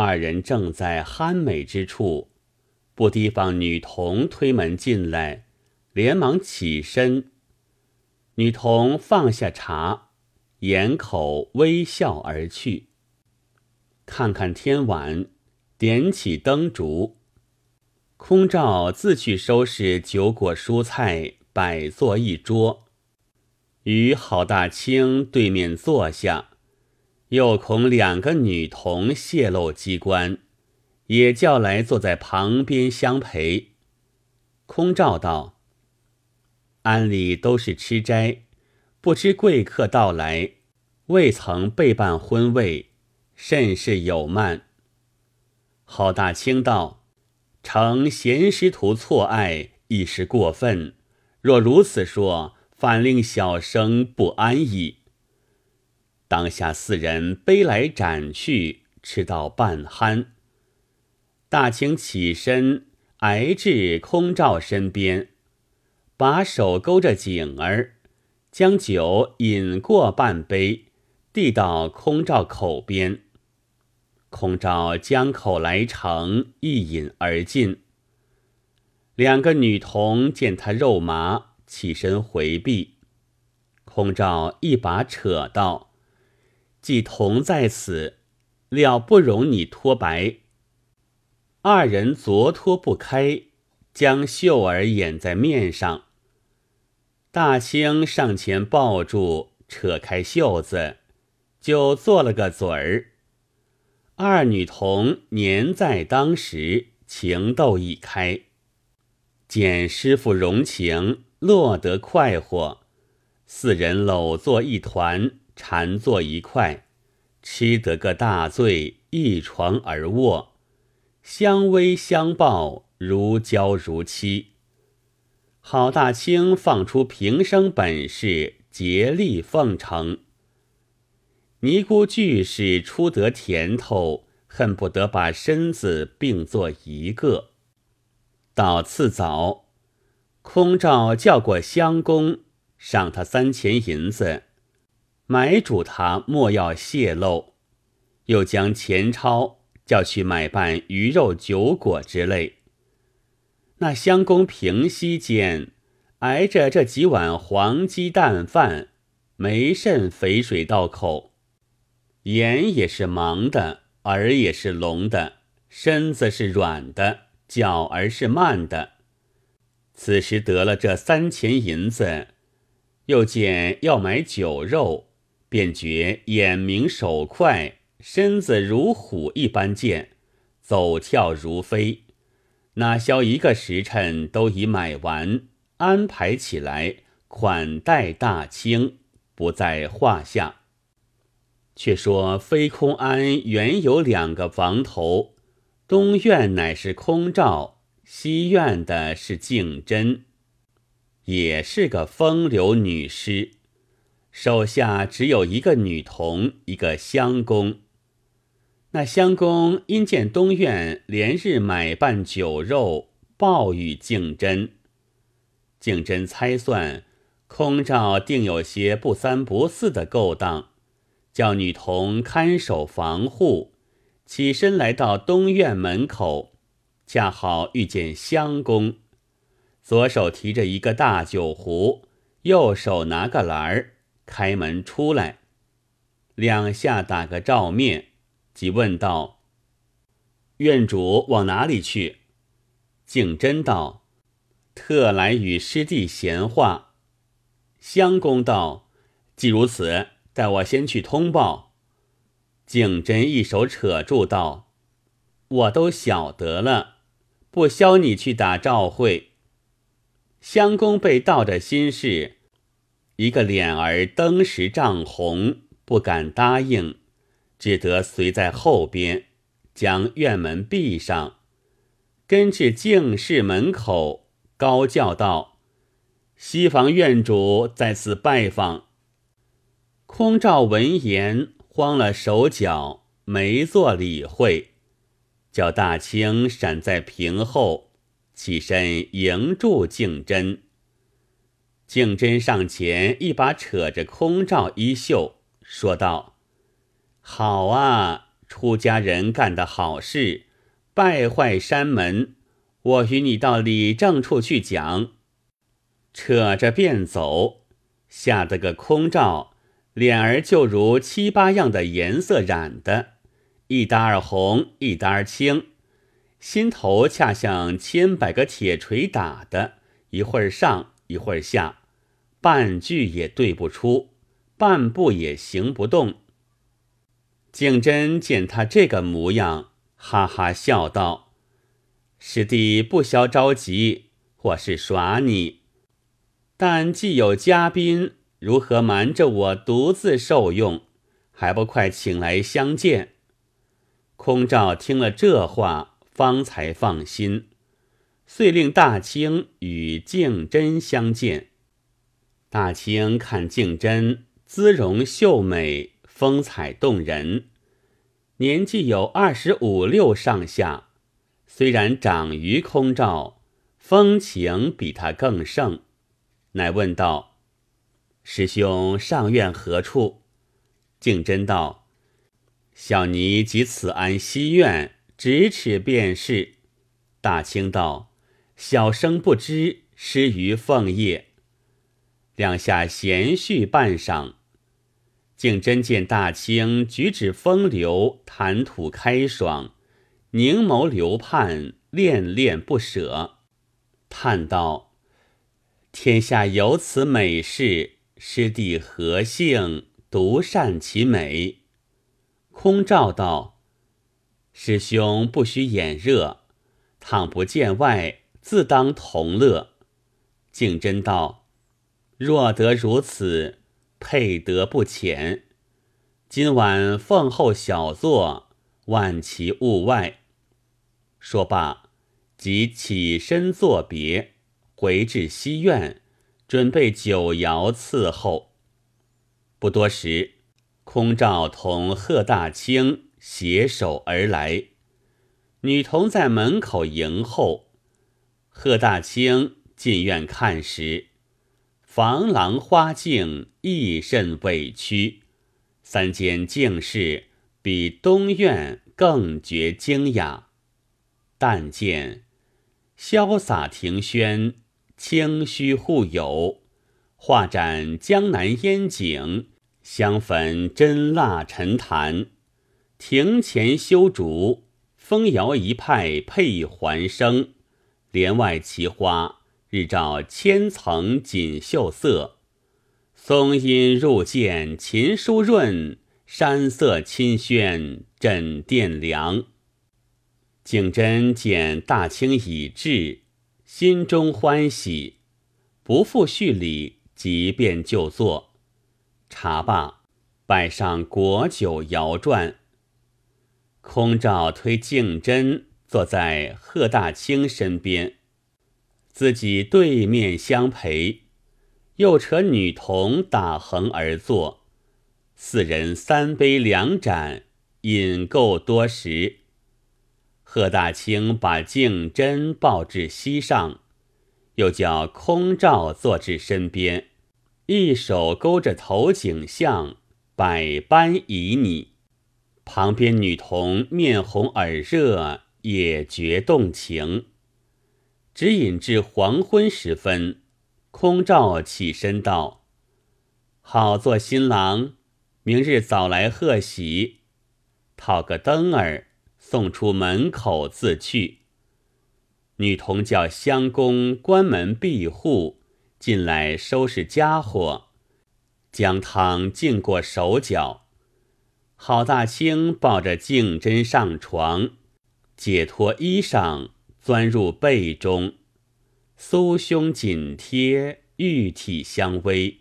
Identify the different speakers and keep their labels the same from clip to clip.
Speaker 1: 二人正在酣美之处，不提防女童推门进来，连忙起身。女童放下茶，掩口微笑而去。看看天晚，点起灯烛。空照自去收拾酒果蔬菜，摆坐一桌，与郝大清对面坐下。又恐两个女童泄露机关，也叫来坐在旁边相陪。空照道：“安里都是吃斋，不知贵客到来，未曾备办婚位，甚是有慢。”郝大清道：“承贤师徒错爱，一时过分。若如此说，反令小生不安矣。”当下四人杯来盏去，吃到半酣。大清起身挨至空照身边，把手勾着颈儿，将酒饮过半杯，递到空照口边。空照将口来盛，一饮而尽。两个女童见他肉麻，起身回避。空照一把扯道。既同在此，料不容你脱白。二人昨脱不开，将袖儿掩在面上。大清上前抱住，扯开袖子，就做了个嘴儿。二女童年在当时，情窦已开，见师傅容情，落得快活，四人搂作一团。缠坐一块，吃得个大醉，一床而卧，相偎相抱，如胶如漆。郝大清放出平生本事，竭力奉承。尼姑俱是初得甜头，恨不得把身子并作一个。到次早，空照叫过相公，赏他三钱银子。买主他莫要泄露，又将钱钞叫去买办鱼肉酒果之类。那相公平息间，挨着这几碗黄鸡蛋饭，没甚肥水到口，眼也是盲的，耳也是聋的，身子是软的，脚儿是慢的。此时得了这三钱银子，又见要买酒肉。便觉眼明手快，身子如虎一般健，走跳如飞。哪消一个时辰都已买完，安排起来款待大清，不在话下。却说飞空庵原有两个房头，东院乃是空照，西院的是静真，也是个风流女师。手下只有一个女童，一个乡公。那乡公因见东院连日买办酒肉，报与敬真。敬真猜算，空照定有些不三不四的勾当，叫女童看守防护。起身来到东院门口，恰好遇见乡公，左手提着一个大酒壶，右手拿个篮儿。开门出来，两下打个照面，即问道：“院主往哪里去？”敬真道：“特来与师弟闲话。”襄公道：“既如此，待我先去通报。”敬真一手扯住道：“我都晓得了，不消你去打照会。”襄公被道着心事。一个脸儿登时涨红，不敢答应，只得随在后边，将院门闭上，跟至净室门口，高叫道：“西房院主在此拜访。”空照闻言，慌了手脚，没做理会，叫大清闪在屏后，起身迎住敬真。敬真上前，一把扯着空照衣袖，说道：“好啊，出家人干的好事，败坏山门，我与你到理政处去讲。扯着便走，吓得个空照，脸儿就如七八样的颜色染的，一搭儿红，一搭儿青，心头恰像千百个铁锤打的，一会儿上，一会儿下，半句也对不出，半步也行不动。景真见他这个模样，哈哈笑道：“师弟不消着急，或是耍你。”但既有嘉宾，如何瞒着我独自受用？还不快请来相见？空照听了这话，方才放心，遂令大清与敬真相见。大清看敬真姿容秀美，风采动人，年纪有二十五六上下，虽然长于空照，风情比他更盛。乃问道：“师兄上院何处？”敬真道：“小尼即此安西院，咫尺便是。”大清道：“小生不知，失于凤业。”两下闲叙半晌，竟真见大清举止风流，谈吐开爽，凝眸流盼，恋恋不舍，叹道。天下有此美事，师弟何幸独善其美？空照道：“师兄不须眼热，倘不见外，自当同乐。”敬真道：“若得如此，配得不浅。今晚奉候小坐，万其勿外。”说罢，即起身作别。回至西院，准备酒肴伺候。不多时，空照同贺大清携手而来，女童在门口迎候。贺大清进院看时，房廊花径亦甚委屈，三间净室比东院更觉惊讶。但见潇洒庭轩。清虚互有，画展江南烟景，香焚真蜡沉檀。庭前修竹，风摇一派配环生。帘外奇花，日照千层锦绣色。松阴入见琴书润，山色清轩枕殿凉。景真见大清已至。心中欢喜，不复叙礼，即便就坐。茶罢，摆上果酒肴馔。空照推敬真坐在贺大清身边，自己对面相陪，又扯女童打横而坐。四人三杯两盏，饮够多时。贺大清把敬真抱至膝上，又叫空照坐至身边，一手勾着头颈项，百般旖旎。旁边女童面红耳热，也觉动情。只饮至黄昏时分，空照起身道：“好做新郎，明日早来贺喜，讨个灯儿。”送出门口自去。女童叫相公关门闭户，进来收拾家伙，将汤浸过手脚。郝大清抱着静真上床，解脱衣裳，钻入被中，酥胸紧贴，玉体相偎。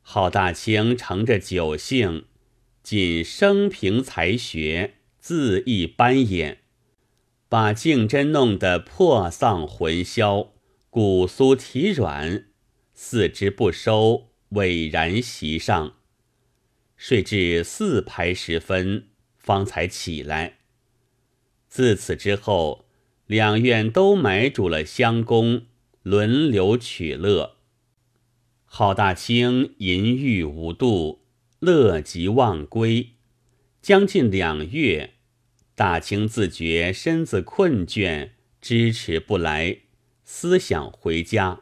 Speaker 1: 郝大清乘着酒兴，仅生平才学。恣意扮演，把静真弄得魄丧魂消，骨酥体软，四肢不收，委然席上，睡至四排时分，方才起来。自此之后，两院都买主了香公，轮流取乐。郝大清淫欲无度，乐极忘归。将近两月，大清自觉身子困倦，支持不来，思想回家。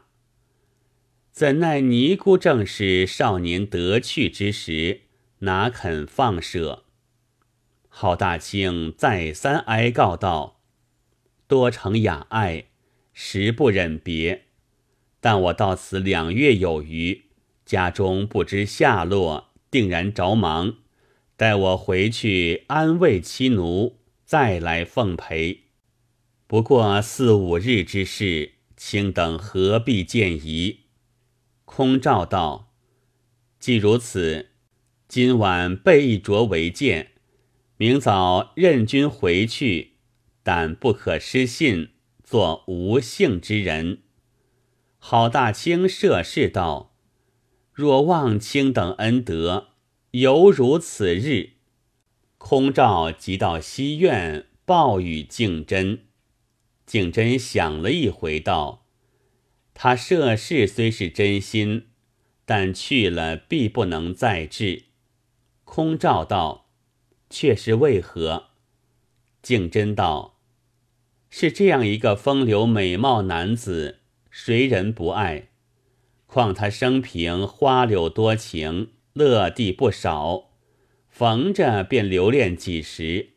Speaker 1: 怎奈尼姑正是少年得去之时，哪肯放舍？郝大清再三哀告道：“多承雅爱，实不忍别。但我到此两月有余，家中不知下落，定然着忙。待我回去安慰妻奴，再来奉陪。不过四五日之事，卿等何必见疑？”空照道：“既如此，今晚备一着为鉴，明早任君回去，但不可失信，做无姓之人。”郝大清涉世道：“若望卿等恩德，犹如此日。”空照即到西院报与敬真，敬真想了一回，道。他涉世虽是真心，但去了必不能再至。空照道：“却是为何？”敬真道：“是这样一个风流美貌男子，谁人不爱？况他生平花柳多情，乐地不少，逢着便留恋几时。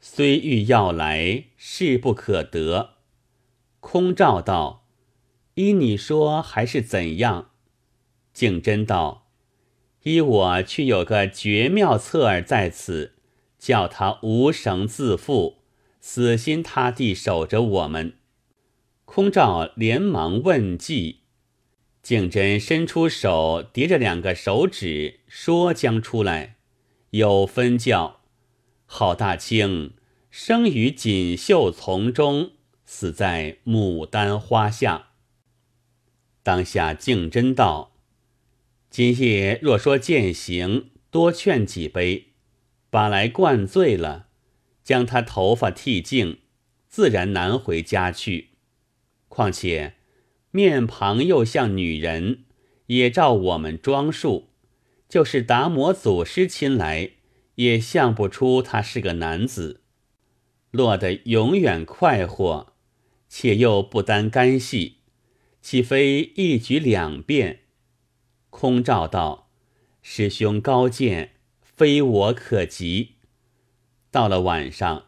Speaker 1: 虽欲要来，势不可得。”空照道。依你说还是怎样？敬真道：“依我却有个绝妙策耳在此，叫他无绳自缚，死心塌地守着我们。”空照连忙问计，敬真伸出手叠着两个手指，说将出来，有分教：郝大清生于锦绣丛中，死在牡丹花下。当下敬真道：“今夜若说践行，多劝几杯，把来灌醉了，将他头发剃净，自然难回家去。况且面庞又像女人，也照我们装束，就是达摩祖师亲来，也像不出他是个男子。落得永远快活，且又不担干系。”岂非一举两便？空照道：“师兄高见，非我可及。”到了晚上，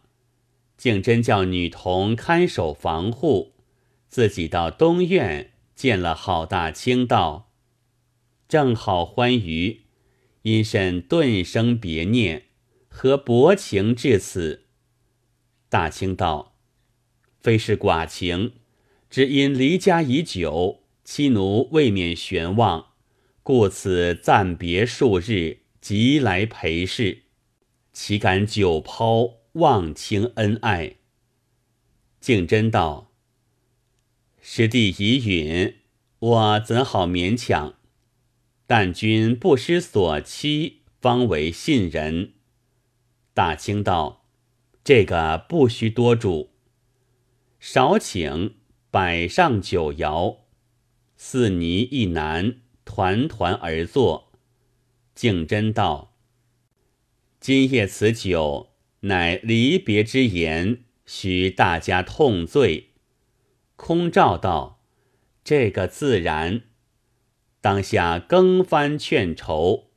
Speaker 1: 竟真叫女童看守防护，自己到东院见了郝大清道：“正好欢愉，因甚顿生别念，何薄情至此？”大清道：“非是寡情。”只因离家已久，妻奴未免悬望，故此暂别数日，即来陪侍。岂敢久抛，忘情恩爱？敬真道：“师弟已允，我怎好勉强？但君不失所期，方为信人。”大清道：“这个不须多嘱，少请。”摆上酒肴，四尼一男团团而坐。敬真道：“今夜此酒，乃离别之言，须大家痛醉。”空照道：“这个自然。”当下更翻劝筹，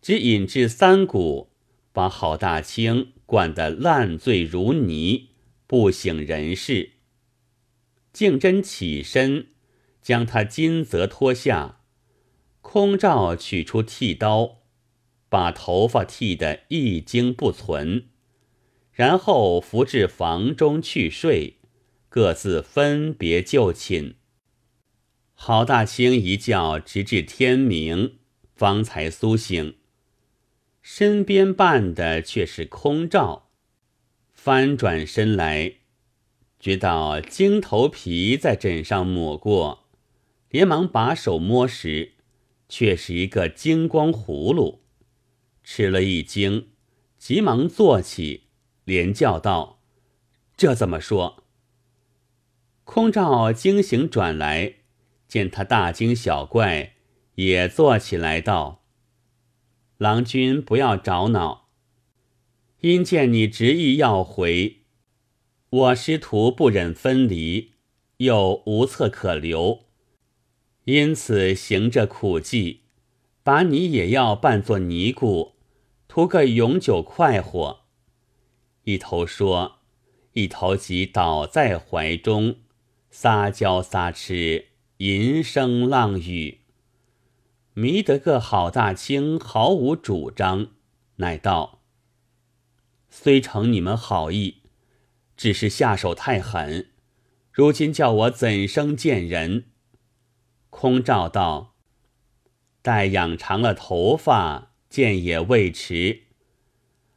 Speaker 1: 只引至三鼓，把郝大清灌得烂醉如泥，不省人事。敬真起身，将他金泽脱下，空照取出剃刀，把头发剃得一精不存，然后扶至房中去睡，各自分别就寝。郝大清一觉直至天明，方才苏醒，身边伴的却是空照，翻转身来。觉到金头皮在枕上抹过，连忙把手摸时，却是一个金光葫芦，吃了一惊，急忙坐起，连叫道：“这怎么说？”空照惊醒转来，见他大惊小怪，也坐起来道：“郎君不要着恼，因见你执意要回，我师徒不忍分离，又无策可留，因此行这苦计，把你也要扮作尼姑，图个永久快活。一头说，一头即倒在怀中，撒娇撒痴，吟声浪语。迷得个郝大清毫无主张，乃道：“虽承你们好意，只是下手太狠，如今叫我怎生见人？”空照道：“待养长了头发，见也未迟。”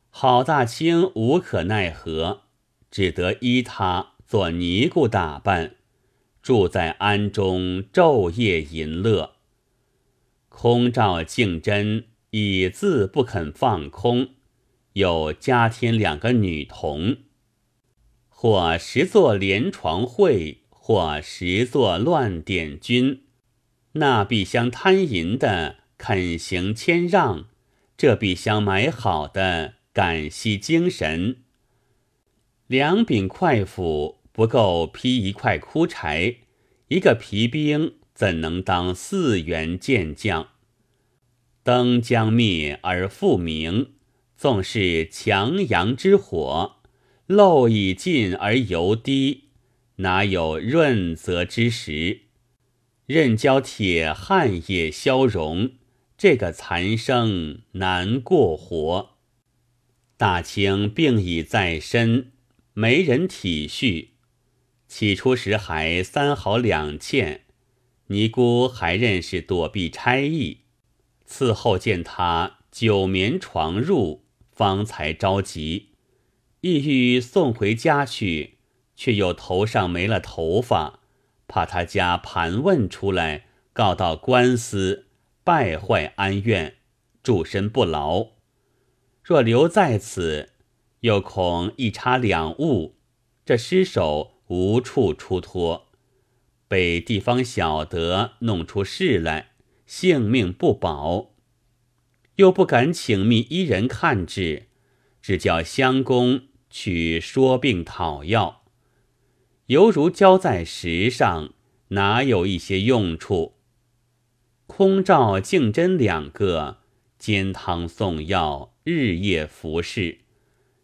Speaker 1: 郝大清无可奈何，只得依他做尼姑打扮，住在庵中，昼夜淫乐。空照敬真已自不肯放空，又加添两个女童，或实作连床会，或实作乱点军。那必相贪淫的肯行谦让，这必相买好的感惜精神。两柄快斧不够劈一块枯柴，一个皮兵。怎能当四员健将？灯将灭而复明，纵是强阳之火，漏已尽而犹滴，哪有润泽之时？任教铁汉也消融，这个残生难过活。大清病已在身，没人体恤。起初时还三好两欠。尼姑还认识躲避差役，伺候见他久眠床褥，方才着急，意欲送回家去，却又头上没了头发，怕他家盘问出来，告到官司，败坏安院，住身不牢。若留在此，又恐一差两误，这尸首无处出脱。被地方晓得，弄出事来，性命不保，又不敢请密医人看治，只叫相公去说病讨药，犹如浇在石上，哪有一些用处？空照、敬真两个煎汤送药，日夜服侍，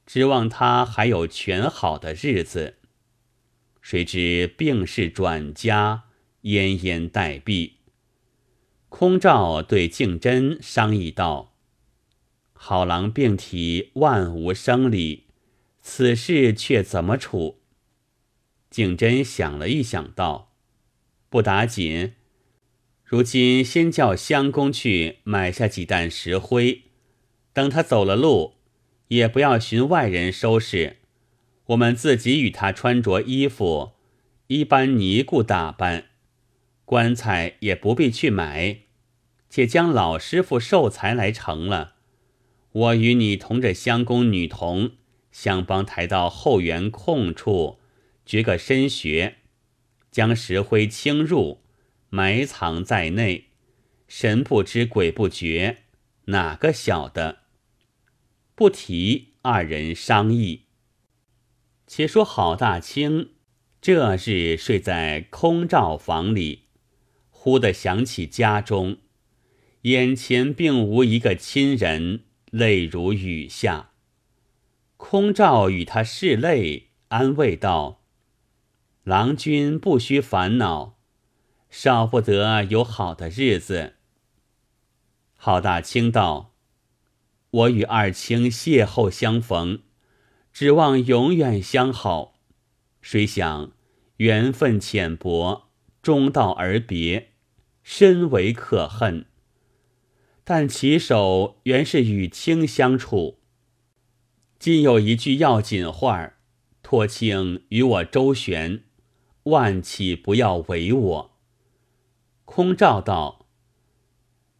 Speaker 1: 指望他还有全好的日子。谁知病势转佳，奄奄待毙。空照对敬真商议道：“好郎病体万无生理，此事却怎么处？”景真想了一想，道：“不打紧，如今先叫相公去买下几担石灰，等他走了路，也不要寻外人收拾。”我们自己与他穿着衣服，一般尼姑打扮，棺材也不必去买，且将老师傅寿材来成了。我与你同着相公女童，相帮抬到后园空处，掘个深穴，将石灰倾入，埋藏在内，神不知鬼不觉，哪个晓得？不提，二人商议。且说郝大清这日睡在空照房里，忽地想起家中，眼前并无一个亲人，泪如雨下。空照与他拭泪，安慰道：“郎君不须烦恼，少不得有好的日子。”郝大清道：“我与二清邂逅相逢。”指望永远相好，谁想缘分浅薄，终道而别，深为可恨。但起手原是与卿相处，今有一句要紧话托卿与我周旋，万岂不要违我？空照道：“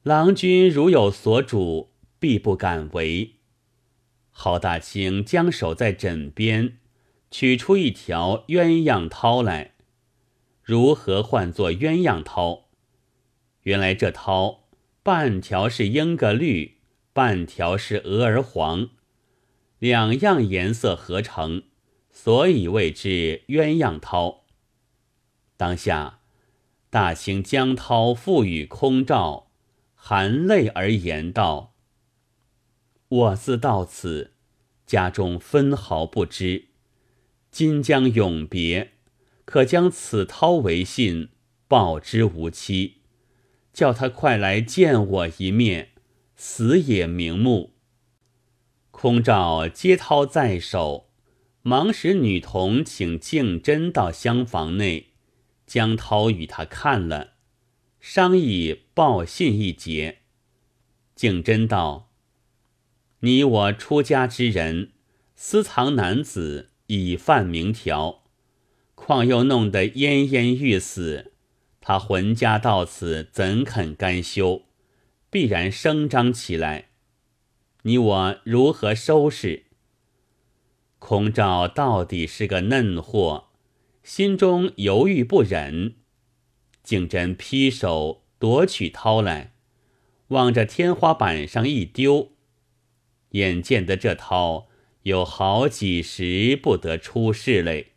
Speaker 1: 郎君如有所主，必不敢违。”郝大清将手在枕边，取出一条鸳鸯绦来。如何唤作鸳鸯绦？原来这绦半条是莺歌绿，半条是鹅儿黄。两样颜色合成，所以谓之鸳鸯绦。当下，大清江涛赋予空照，含泪而言道：“我自到此，家中分毫不知。今将永别，可将此涛为信，报之无期，叫他快来见我一面，死也瞑目。”空照接涛在手，忙使女童请静真到厢房内，江涛与他看了，商议报信一节。敬真道：“你我出家之人，私藏男子，以犯明条，况又弄得奄奄欲死，他魂家到此，怎肯甘休？必然声张起来。”你我如何收拾？空照到底是个嫩货，心中犹豫不忍。敬真劈手夺取涛来，望着天花板上一丢，眼见得这涛有好几时不得出世嘞。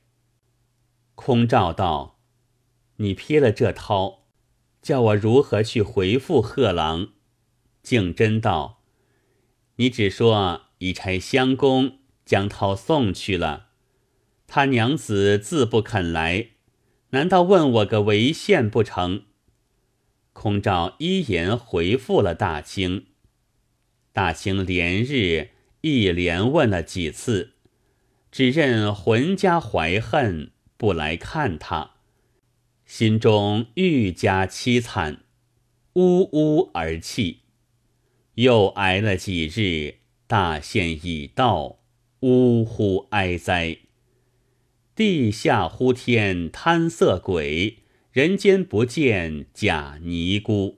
Speaker 1: 空照道：“你撇了这涛，叫我如何去回复贺郎？”敬真道。你只说已差相公将涛送去了，他娘子自不肯来，难道问我个为县不成？空照一言回复了大清，大清连日一连问了几次，只认浑家怀恨，不来看他，心中愈加凄惨，呜呜而泣。又挨了几日，大限已到，呜呼哀哉！地下呼天贪色鬼，人间不见假尼姑。